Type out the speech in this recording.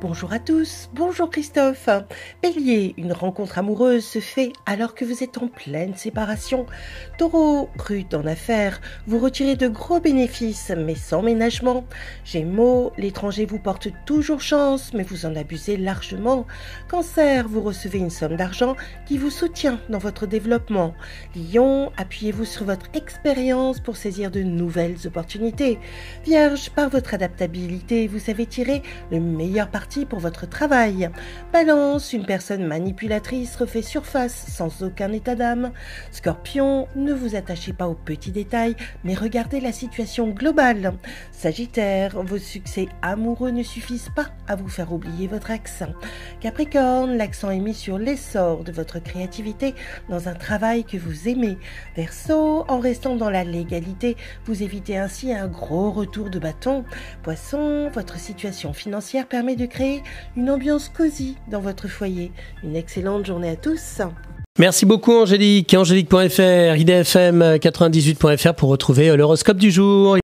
Bonjour à tous, bonjour Christophe. Bélier, une rencontre amoureuse se fait alors que vous êtes en pleine séparation. Taureau, brut en affaires, vous retirez de gros bénéfices mais sans ménagement. Gémeaux, l'étranger vous porte toujours chance mais vous en abusez largement. Cancer, vous recevez une somme d'argent qui vous soutient dans votre développement. Lion, appuyez-vous sur votre expérience pour saisir de nouvelles opportunités. Vierge, par votre adaptabilité, vous savez tirer le meilleur parti pour votre travail. Balance, une personne manipulatrice refait surface sans aucun état d'âme. Scorpion, ne vous attachez pas aux petits détails, mais regardez la situation globale. Sagittaire, vos succès amoureux ne suffisent pas à vous faire oublier votre accent. Capricorne, l'accent est mis sur l'essor de votre créativité dans un travail que vous aimez. Verseau, en restant dans la légalité, vous évitez ainsi un gros retour de bâton. Poisson, votre situation financière permet de une ambiance cosy dans votre foyer. Une excellente journée à tous. Merci beaucoup Angélique. Angélique.fr, idfm98.fr pour retrouver l'horoscope du jour.